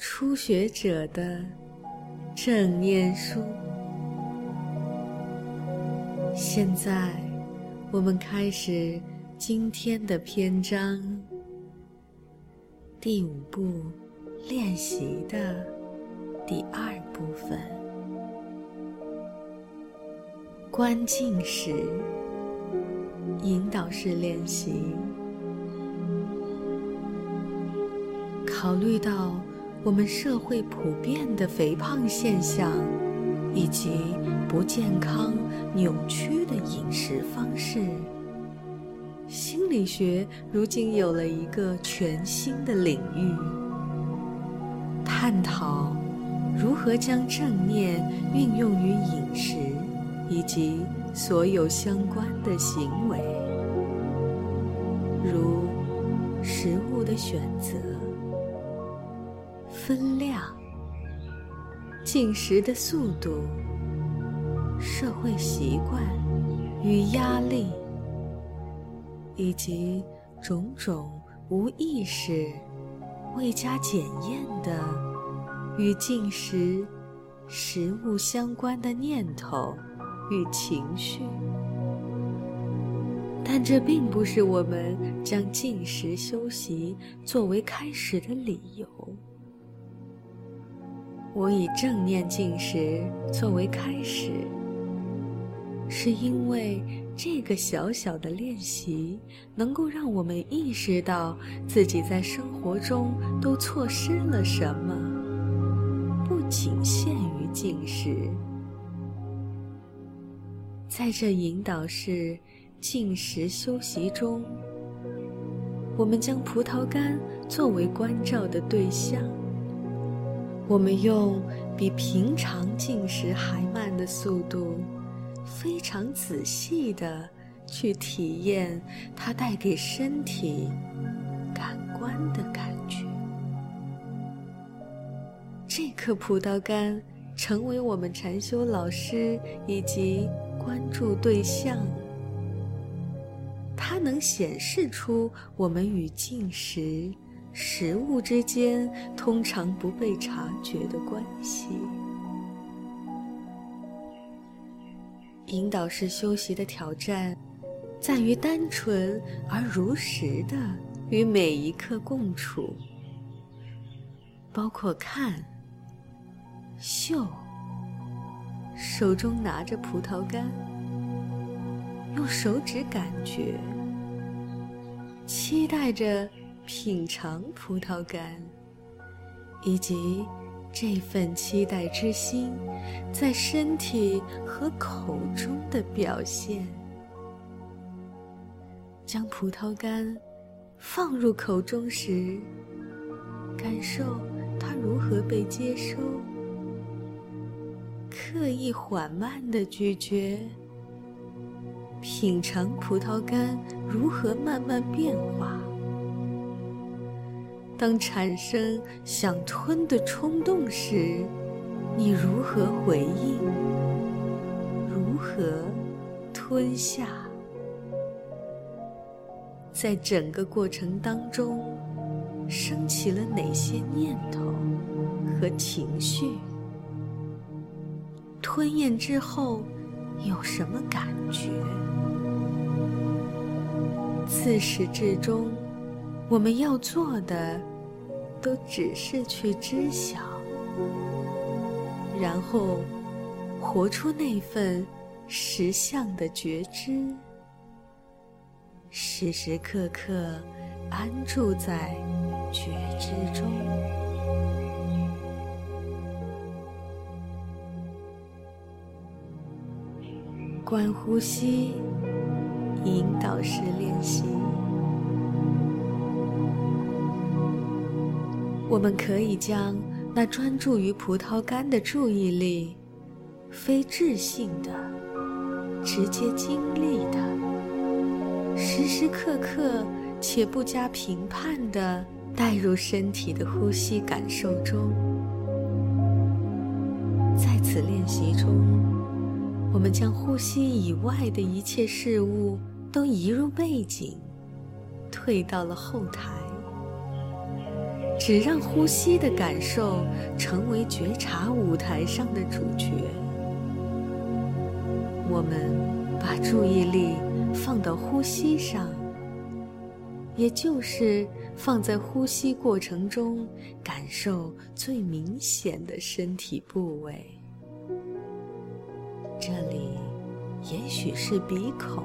初学者的正念书。现在，我们开始今天的篇章，第五步练习的第二部分——关静时引导式练习。考虑到。我们社会普遍的肥胖现象，以及不健康、扭曲的饮食方式，心理学如今有了一个全新的领域，探讨如何将正念运用于饮食以及所有相关的行为，如食物的选择。分量、进食的速度、社会习惯与压力，以及种种无意识、未加检验的与进食食物相关的念头与情绪，但这并不是我们将进食休息作为开始的理由。我以正念进食作为开始，是因为这个小小的练习能够让我们意识到自己在生活中都错失了什么，不仅限于进食。在这引导式进食休息中，我们将葡萄干作为关照的对象。我们用比平常进食还慢的速度，非常仔细地去体验它带给身体感官的感觉。这颗葡萄干成为我们禅修老师以及关注对象，它能显示出我们与进食。食物之间通常不被察觉的关系。引导式休息的挑战，在于单纯而如实的与每一刻共处，包括看、嗅，手中拿着葡萄干，用手指感觉，期待着。品尝葡萄干，以及这份期待之心在身体和口中的表现。将葡萄干放入口中时，感受它如何被接收。刻意缓慢的咀嚼，品尝葡萄干如何慢慢变化。当产生想吞的冲动时，你如何回应？如何吞下？在整个过程当中，升起了哪些念头和情绪？吞咽之后有什么感觉？自始至终。我们要做的，都只是去知晓，然后活出那份实相的觉知，时时刻刻安住在觉知中。观呼吸，引导式练习。我们可以将那专注于葡萄干的注意力，非智性的、直接经历的、时时刻刻且不加评判的带入身体的呼吸感受中。在此练习中，我们将呼吸以外的一切事物都移入背景，退到了后台。只让呼吸的感受成为觉察舞台上的主角。我们把注意力放到呼吸上，也就是放在呼吸过程中感受最明显的身体部位。这里也许是鼻孔，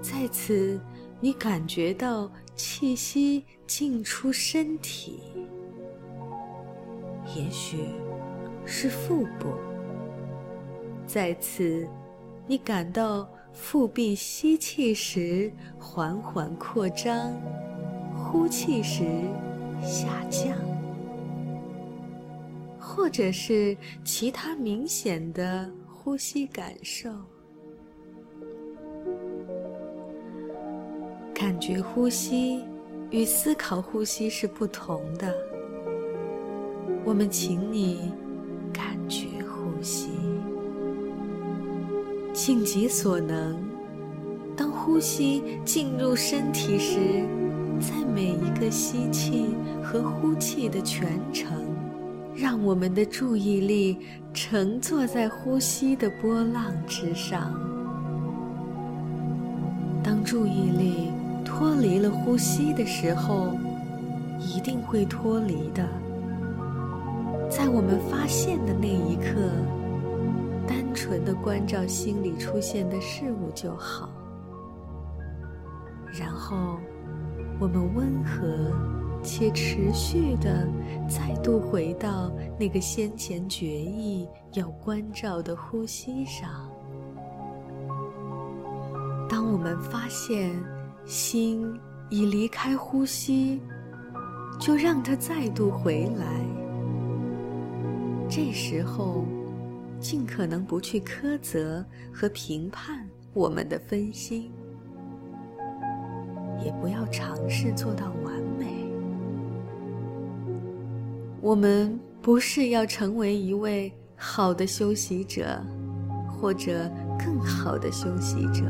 在此。你感觉到气息进出身体，也许是腹部。在此，你感到腹壁吸气时缓缓扩张，呼气时下降，或者是其他明显的呼吸感受。感觉呼吸与思考呼吸是不同的。我们请你感觉呼吸，尽己所能。当呼吸进入身体时，在每一个吸气和呼气的全程，让我们的注意力乘坐在呼吸的波浪之上。当注意力。脱离了呼吸的时候，一定会脱离的。在我们发现的那一刻，单纯的关照心里出现的事物就好。然后，我们温和且持续的再度回到那个先前决意要关照的呼吸上。当我们发现。心已离开呼吸，就让它再度回来。这时候，尽可能不去苛责和评判我们的分心，也不要尝试做到完美。我们不是要成为一位好的休息者，或者更好的休息者。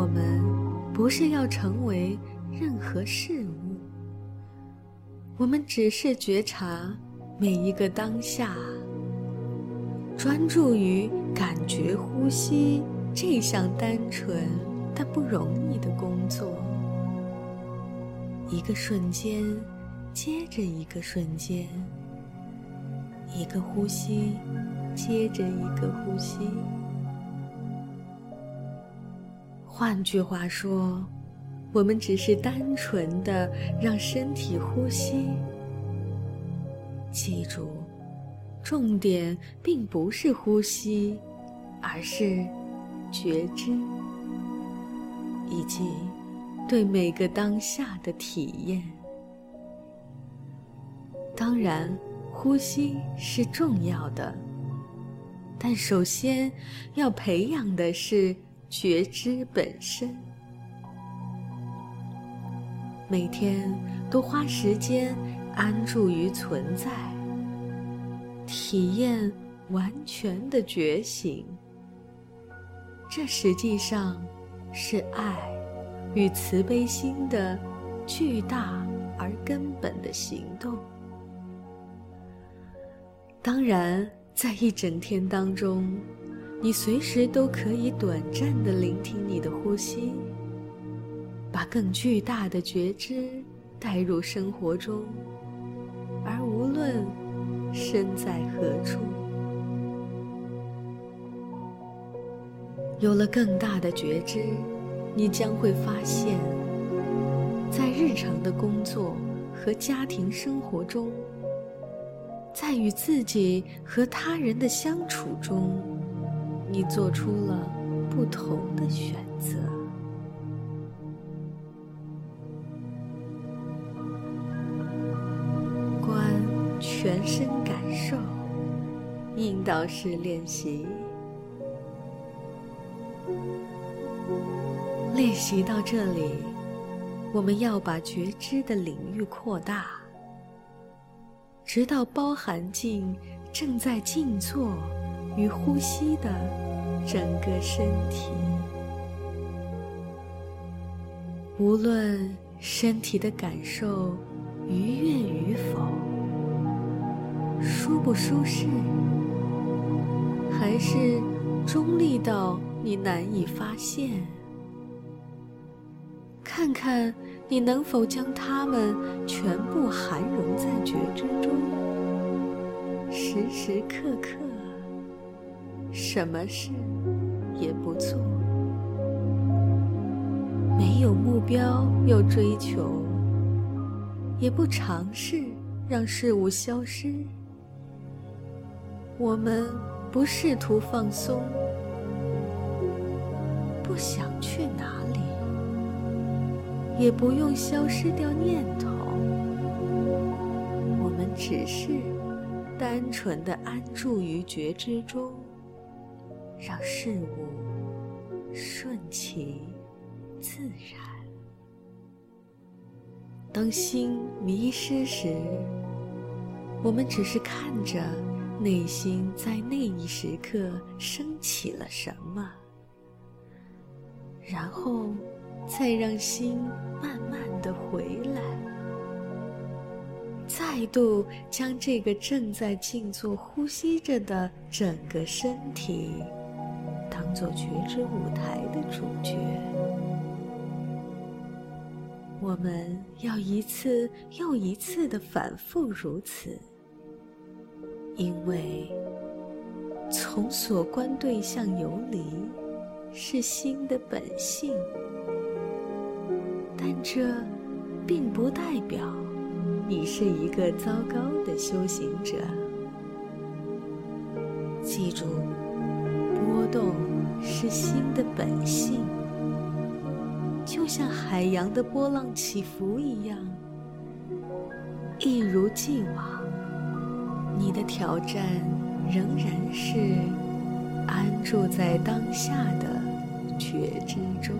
我们不是要成为任何事物，我们只是觉察每一个当下，专注于感觉呼吸这项单纯但不容易的工作。一个瞬间接着一个瞬间，一个呼吸接着一个呼吸。换句话说，我们只是单纯的让身体呼吸。记住，重点并不是呼吸，而是觉知，以及对每个当下的体验。当然，呼吸是重要的，但首先要培养的是。觉知本身，每天都花时间安住于存在，体验完全的觉醒。这实际上是爱与慈悲心的巨大而根本的行动。当然，在一整天当中。你随时都可以短暂的聆听你的呼吸，把更巨大的觉知带入生活中，而无论身在何处，有了更大的觉知，你将会发现，在日常的工作和家庭生活中，在与自己和他人的相处中。你做出了不同的选择。观全身感受。引导式练习，练习到这里，我们要把觉知的领域扩大，直到包含进正在静坐与呼吸的整个身体。无论身体的感受愉悦与否，舒不舒适。还是中立到你难以发现。看看你能否将它们全部含融在觉知中，时时刻刻，什么事也不做，没有目标又追求，也不尝试让事物消失。我们。不试图放松，不想去哪里，也不用消失掉念头。我们只是单纯的安住于觉知中，让事物顺其自然。当心迷失时，我们只是看着。内心在那一时刻升起了什么，然后再让心慢慢的回来，再度将这个正在静坐呼吸着的整个身体做觉知舞台的主角。我们要一次又一次的反复如此。因为从所观对象游离是心的本性，但这并不代表你是一个糟糕的修行者。记住，波动是心的本性，就像海洋的波浪起伏一样，一如既往。你的挑战仍然是安住在当下的觉知中，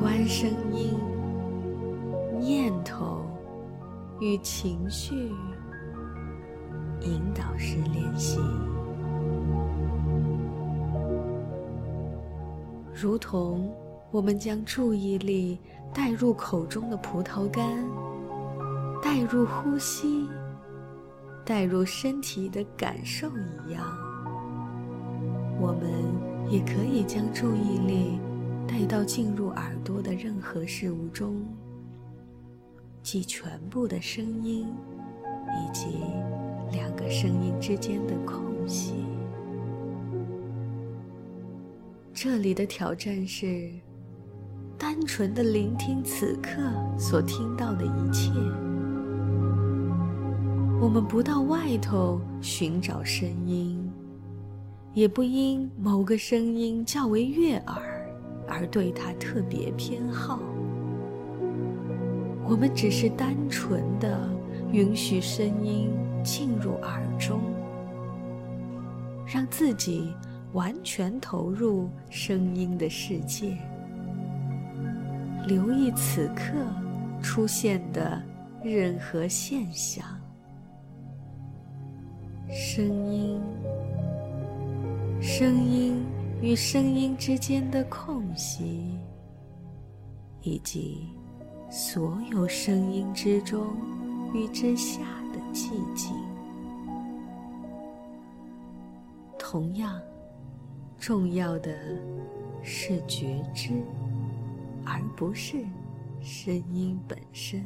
观声音、念头与情绪，引导式练习，如同我们将注意力。带入口中的葡萄干，带入呼吸，带入身体的感受一样，我们也可以将注意力带到进入耳朵的任何事物中，即全部的声音，以及两个声音之间的空隙。这里的挑战是。单纯的聆听此刻所听到的一切，我们不到外头寻找声音，也不因某个声音较为悦耳而对它特别偏好。我们只是单纯的允许声音进入耳中，让自己完全投入声音的世界。留意此刻出现的任何现象、声音、声音与声音之间的空隙，以及所有声音之中与之下寂静。同样重要的是觉知。而不是声音本身，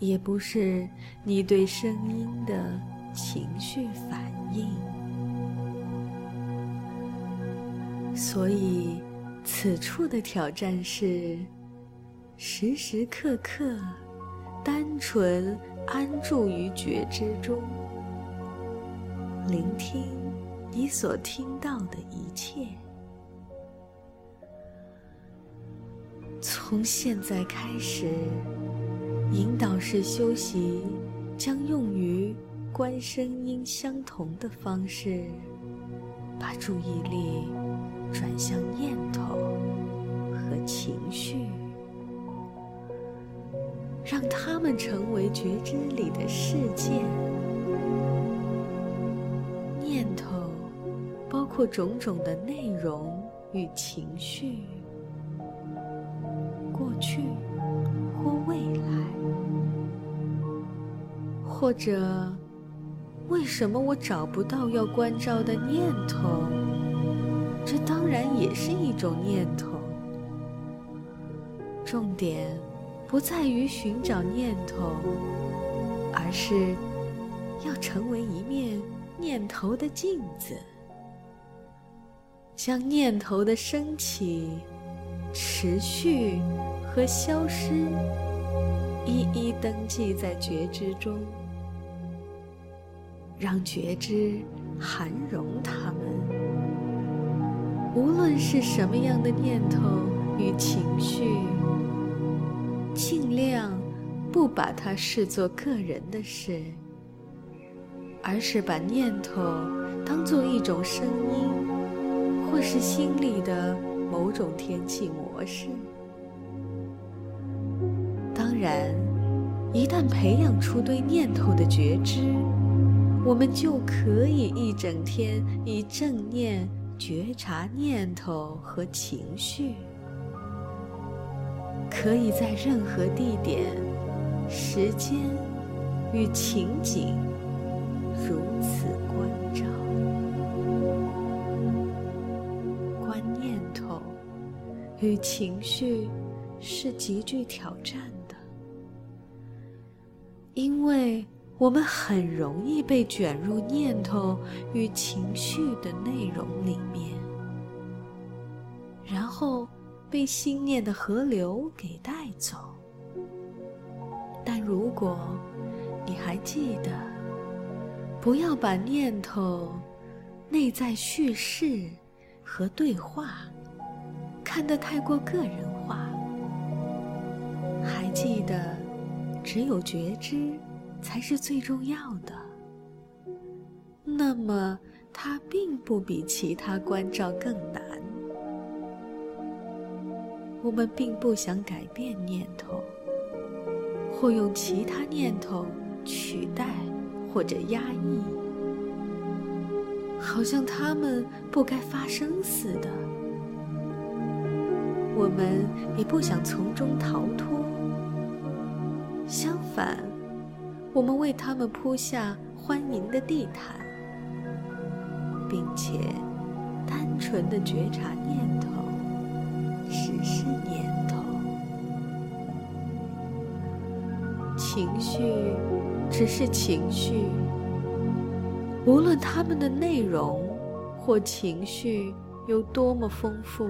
也不是你对声音的情绪反应。所以，此处的挑战是时时刻刻单纯安住于觉知中，聆听你所听到的一切。从现在开始，引导式修习将用于观声音相同的方式，把注意力转向念头和情绪，让他们成为觉知里的世界。念头包括种种的内容与情绪。过去或未来，或者为什么我找不到要关照的念头？这当然也是一种念头。重点不在于寻找念头，而是要成为一面念头的镜子，将念头的升起、持续。和消失，一一登记在觉知中，让觉知涵容它们。无论是什么样的念头与情绪，量不把它视作个人的事，而是把念头当做一种声音，或是心里的某种天气模式。当然，一旦培养出对念头的觉知，我们就可以一整天以正念觉察念头和情绪，可以在任何地点、时间与情景如此关照。观念头与情绪是极具挑战的。因为我们很容易被卷入念头与情绪的内容里面，然后被心念的河流给带走。但如果你还记得，不要把念头、内在叙事和对话看得太过个人化，还记得。只有觉知才是最重要的。那么，它并不比其他关照更难。我们并不想改变念头，或用其他念头取代或者压抑，好像它们不该发生似的。我们也不想从中逃脱。相反，我们为他们铺下欢迎的地毯，并且单纯的觉察念头，实施念头。情绪只是情绪，无论他们的内容或情绪有多么丰富，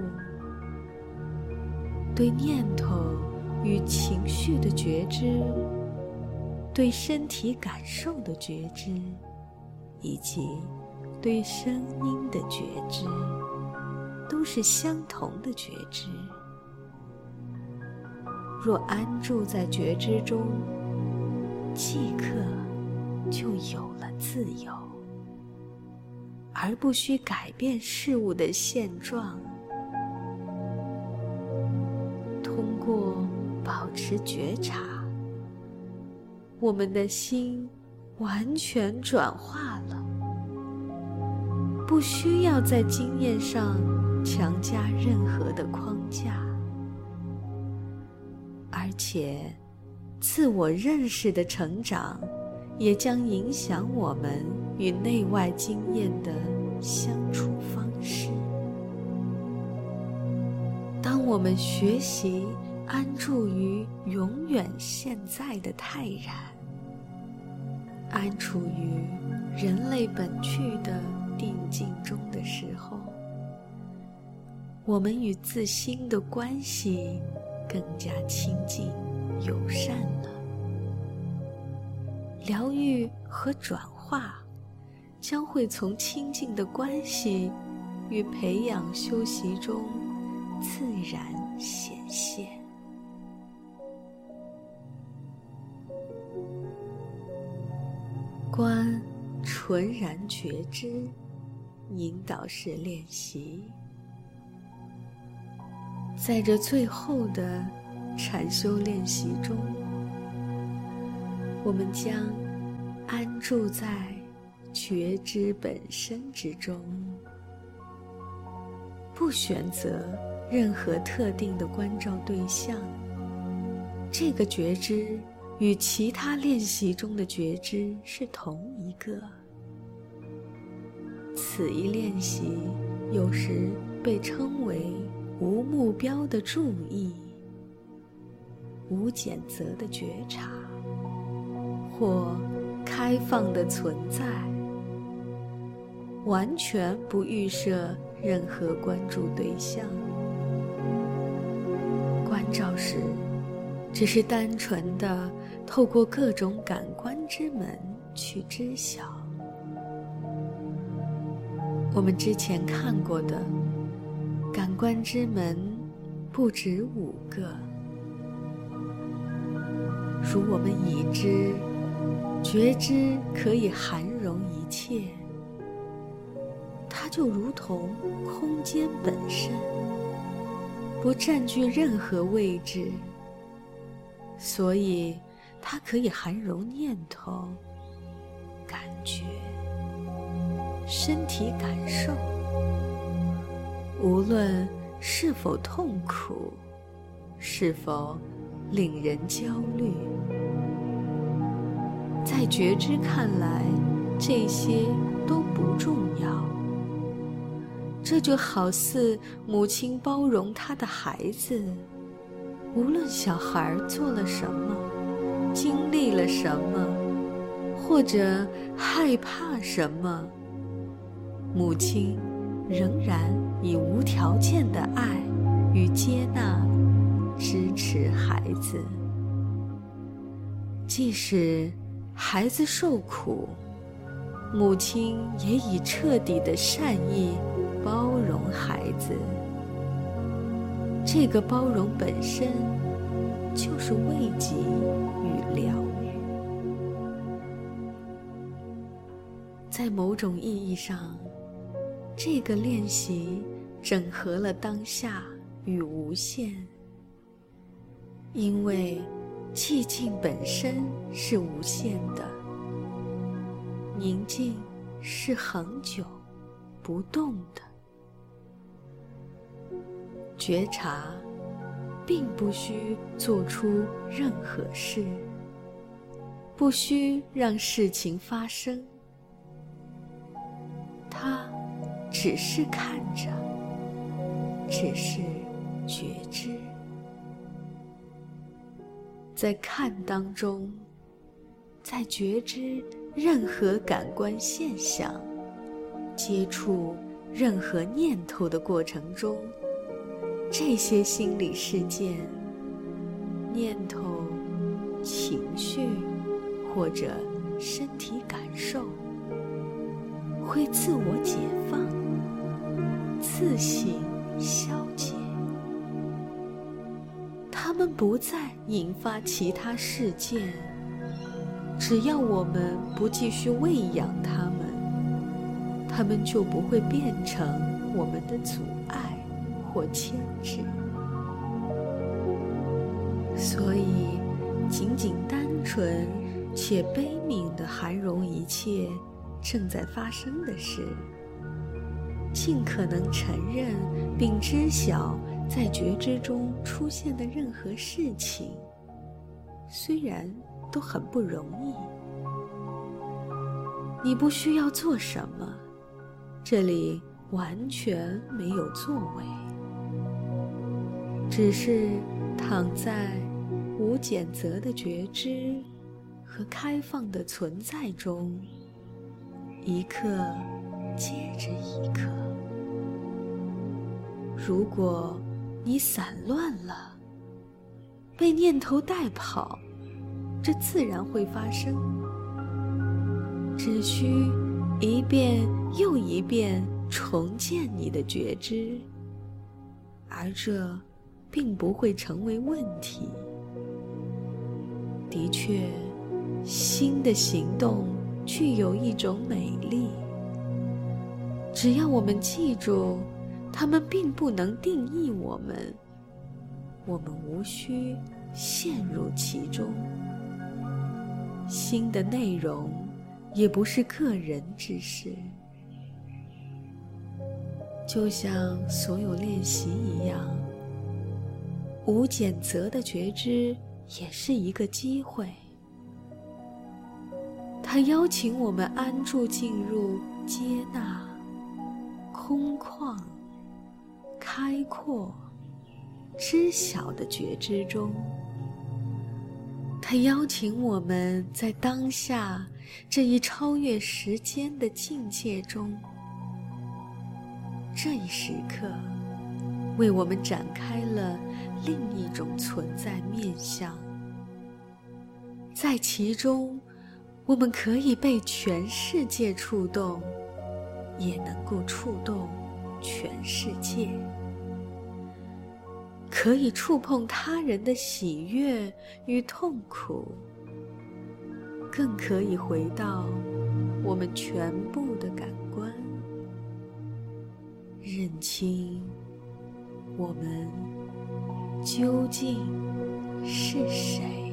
对念头。与情绪的觉知，对身体感受的觉知，以及对声音的觉知，都是相同的觉知。若安住在觉知中，即刻就有了自由，而不需改变事物的现状。通过。保持觉察，我们的心完全转化了，不需要在经验上强加任何的框架，而且自我认识的成长也将影响我们与内外经验的相处方式。当我们学习。安住于永远现在的泰然，安处于人类本具的定境中的时候，我们与自心的关系更加亲近友善了。疗愈和转化将会从亲近的关系与培养修习中自然显现。观纯然觉知引导式练习。在这最后的禅修练习中，我们将安住在觉知本身之中，不选择任何特定的关照对象。这个觉知。与其他练习中的觉知是同一个。此一练习有时被称为无目标的注意、无谴责的觉察，或开放的存在，完全不预设任何关注对象。关照时，只是单纯的。透过各种感官之门去知晓。我们之前看过的感官之门不止五个，如我们已知，觉知可以涵容一切，它就如同空间本身，不占据任何位置，所以。它可以涵容念头、感觉、身体感受，无论是否痛苦，是否令人焦虑，在觉知看来，这些都不重要。这就好似母亲包容她的孩子，无论小孩做了什么。经历了什么，或者害怕什么，母亲仍然以无条件的爱与接纳支持孩子。即使孩子受苦，母亲也以彻底的善意包容孩子。这个包容本身就是慰藉与。疗愈，在某种意义上，这个练习整合了当下与无限。因为寂静本身是无限的，宁静是恒久不动的，觉察并不需做出任何事。不需让事情发生，他只是看着，只是觉知，在看当中，在觉知任何感官现象、接触任何念头的过程中，这些心理事件、念头、情绪。或者身体感受会自我解放、自行消解，他们不再引发其他事件。只要我们不继续喂养他们，他们就不会变成我们的阻碍或牵制。所以，仅仅单纯。且悲悯地涵容一切正在发生的事，尽可能承认并知晓在觉知中出现的任何事情，虽然都很不容易。你不需要做什么，这里完全没有作为，只是躺在无谴责的觉知。和开放的存在中，一刻接着一刻。如果你散乱了，被念头带跑，这自然会发生。只需一遍又一遍重建你的觉知，而这并不会成为问题。的确。新的行动具有一种美丽。只要我们记住，它们并不能定义我们，我们无需陷入其中。新的内容也不是个人之事，就像所有练习一样，无减则的觉知也是一个机会。它邀请我们安住进入接纳。空旷、开阔、知晓的觉知中，它邀请我们在当下这一超越时间的境界中。这一时刻，为我们展开了另一种存在面相，在其中，我们可以被全世界触动。也能够触动全世界，可以触碰他人的喜悦与痛苦，更可以回到我们全部的感官，认清我们究竟是谁。